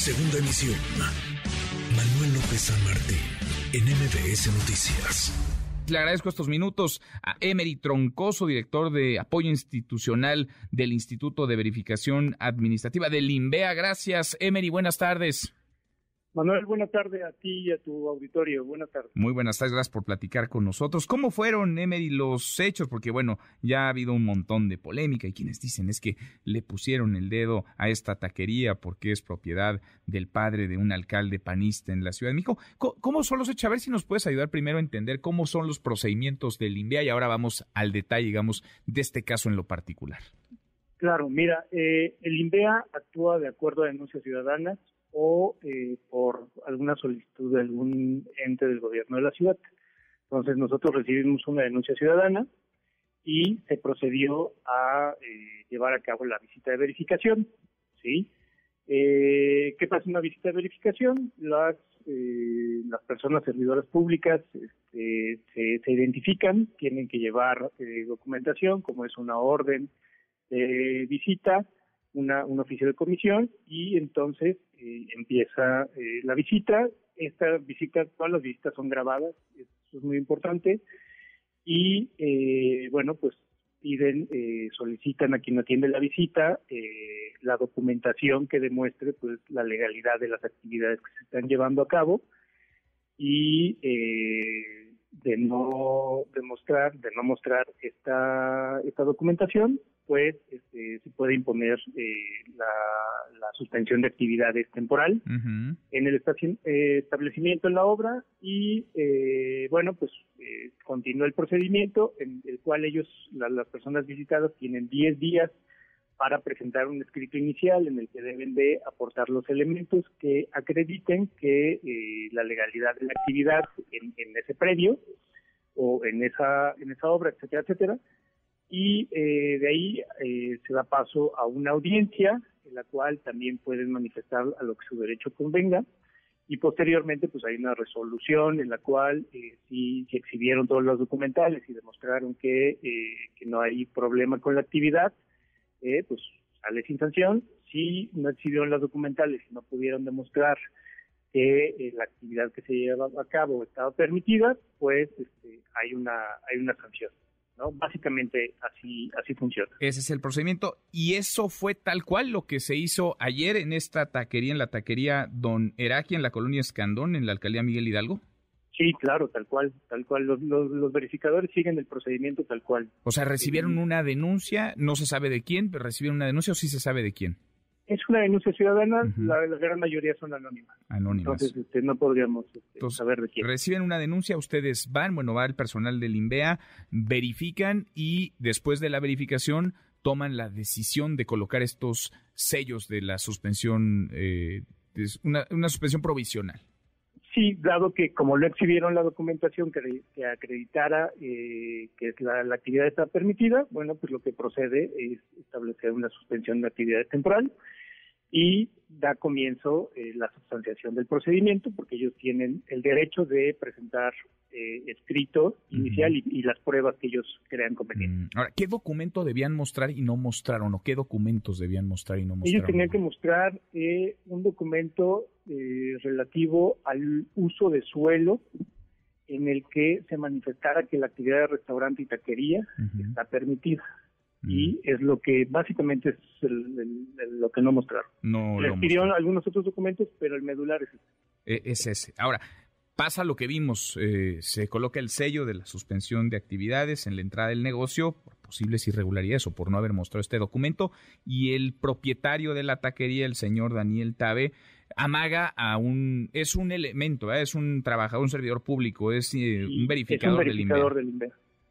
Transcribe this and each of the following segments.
Segunda emisión. Manuel López San Martín, en MBS Noticias. Le agradezco estos minutos a Emery Troncoso, director de apoyo institucional del Instituto de Verificación Administrativa del INVEA. Gracias, Emery. Buenas tardes. Manuel, buenas tardes a ti y a tu auditorio. Buenas tardes. Muy buenas tardes, gracias por platicar con nosotros. ¿Cómo fueron, Emery, los hechos? Porque, bueno, ya ha habido un montón de polémica y quienes dicen es que le pusieron el dedo a esta taquería porque es propiedad del padre de un alcalde panista en la Ciudad de México. ¿Cómo son los hechos? A ver si nos puedes ayudar primero a entender cómo son los procedimientos del INVEA y ahora vamos al detalle, digamos, de este caso en lo particular. Claro, mira, eh, el INVEA actúa de acuerdo a denuncias ciudadanas o eh, por alguna solicitud de algún ente del gobierno de la ciudad. Entonces nosotros recibimos una denuncia ciudadana y se procedió a eh, llevar a cabo la visita de verificación. ¿sí? Eh, ¿Qué pasa en una visita de verificación? Las, eh, las personas servidoras públicas este, se, se, identifican, tienen que llevar documentación, como es una orden de visita, una, un oficio de comisión y entonces eh, empieza eh, la visita. Esta visita, todas las visitas son grabadas, eso es muy importante. Y eh, bueno, pues piden, solicitan a quien atiende la visita la documentación que demuestre pues la legalidad de las actividades que se están llevando a cabo y de no demostrar, de no mostrar esta, esta documentación, pues este, se puede imponer eh, la, suspensión de actividades temporal en el eh, establecimiento en la obra y eh, bueno pues continúa el procedimiento en el cual ellos las personas visitadas tienen 10 días para presentar un escrito inicial en el que deben de aportar los elementos que acrediten que la legalidad de la actividad en, en ese predio o en esa en esa obra etcétera etcétera. Y eh, de ahí eh, se da paso a una audiencia en la cual también pueden manifestar a lo que su derecho convenga. Y posteriormente pues hay una resolución en la cual eh, si, exhibieron todos los documentales y demostraron que, eh, que no hay problema con la actividad, pues sale sin sanción. Si no exhibieron los documentales y no pudieron demostrar que la actividad que se llevaba a cabo estaba permitida, pues este, hay una hay una sanción. Básicamente así, así funciona. Ese es el procedimiento. Y eso fue tal cual lo que se hizo ayer en esta taquería, en la taquería Don Heraki, en la colonia Escandón, en la alcaldía Miguel Hidalgo. Sí, claro, tal cual, tal cual. Los, los, verificadores siguen el procedimiento tal cual. O sea, recibieron una denuncia, no se sabe de quién, pero recibieron una denuncia o sí se sabe de quién. Es una denuncia ciudadana, la, gran mayoría son anónimas. Anónimas. Entonces este, no podríamos este, saber de quién. Reciben una denuncia, ustedes van, bueno, va el personal del INVEA, verifican y después de la verificación toman la decisión de colocar estos sellos de la suspensión, eh, una, una suspensión provisional. Sí, dado que como lo exhibieron la documentación que, que acreditara eh, que la, la, actividad está permitida, bueno, pues lo que procede es establecer una suspensión de actividad temporal y da comienzo eh, la sustanciación del procedimiento porque ellos tienen el derecho de presentar eh, escrito inicial y, las pruebas que ellos crean convenientes. Mm, ahora, ¿qué documento debían mostrar y no mostraron o qué documentos debían mostrar y no mostraron? Ellos tenían que mostrar eh, un documento eh, relativo al uso de suelo en el que se manifestara que la actividad de restaurante y taquería está permitida y es lo que básicamente es lo que no mostraron. No Les pidieron algunos otros documentos, pero el medular es ese. E, es ese. Ahora, pasa lo que vimos, eh, se coloca el sello de la suspensión de actividades en la entrada del negocio por posibles irregularidades o por no haber mostrado este documento y el propietario de la taquería, el señor Daniel Tabe, amaga a un, es un elemento, es un trabajador, un servidor público, es, eh, un verificador, del INVEA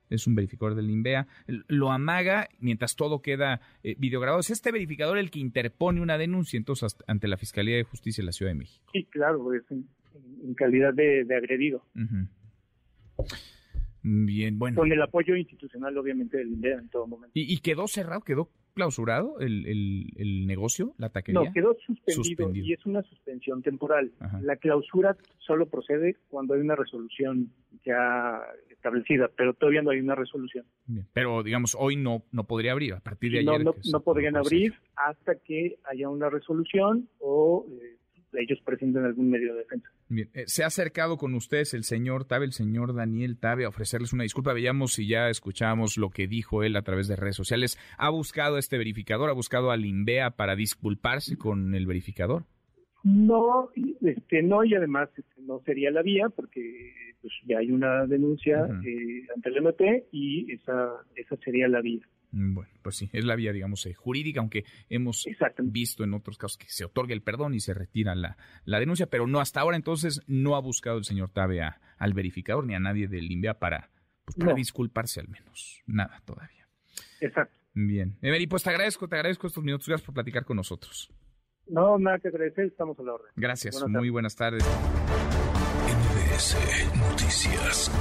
es un verificador del INVEA, lo amaga mientras todo queda eh, videograbado. ¿Es este verificador el que interpone una denuncia entonces ante la Fiscalía de Justicia de la Ciudad de México? Sí, claro, es en, calidad de, agredido. Bien, bueno. Con el apoyo institucional, obviamente, del INVEA en todo momento. ¿Y, quedó cerrado, quedó clausurado el, el, negocio, la taquería? No, quedó suspendido, y es una suspensión temporal. La clausura solo procede cuando hay una resolución ya establecida, pero todavía no hay una resolución. Pero, digamos, hoy no no podría abrir, a partir de ayer. No, no, podrían abrir hasta que haya una resolución o... Eh, ellos presenten algún medio de defensa. Bien, eh, ¿se ha acercado con ustedes el señor Tabe, el señor Daniel Tabe, a ofrecerles una disculpa? Veíamos si ya escuchábamos lo que dijo él a través de redes sociales. ¿Ha buscado este verificador? ¿Ha buscado al INVEA para disculparse con el verificador? No, este, no, y además este, no sería la vía porque pues, ya hay una denuncia eh, ante el MP y esa, esa sería la vía. Mm, bueno, pues sí, es la vía, digamos, eh, jurídica, aunque hemos visto en otros casos que se otorga el perdón y se retira la, la denuncia, pero no hasta ahora entonces no ha buscado el señor Tabe al verificador ni a nadie del INVEA para, pues, para disculparse al menos. Nada todavía. Exacto. Bien. Emery, pues te agradezco, te agradezco estos minutos. Gracias por platicar con nosotros. No, nada que agradecer, estamos a la orden. Gracias, muy buenas tardes. NBS Noticias.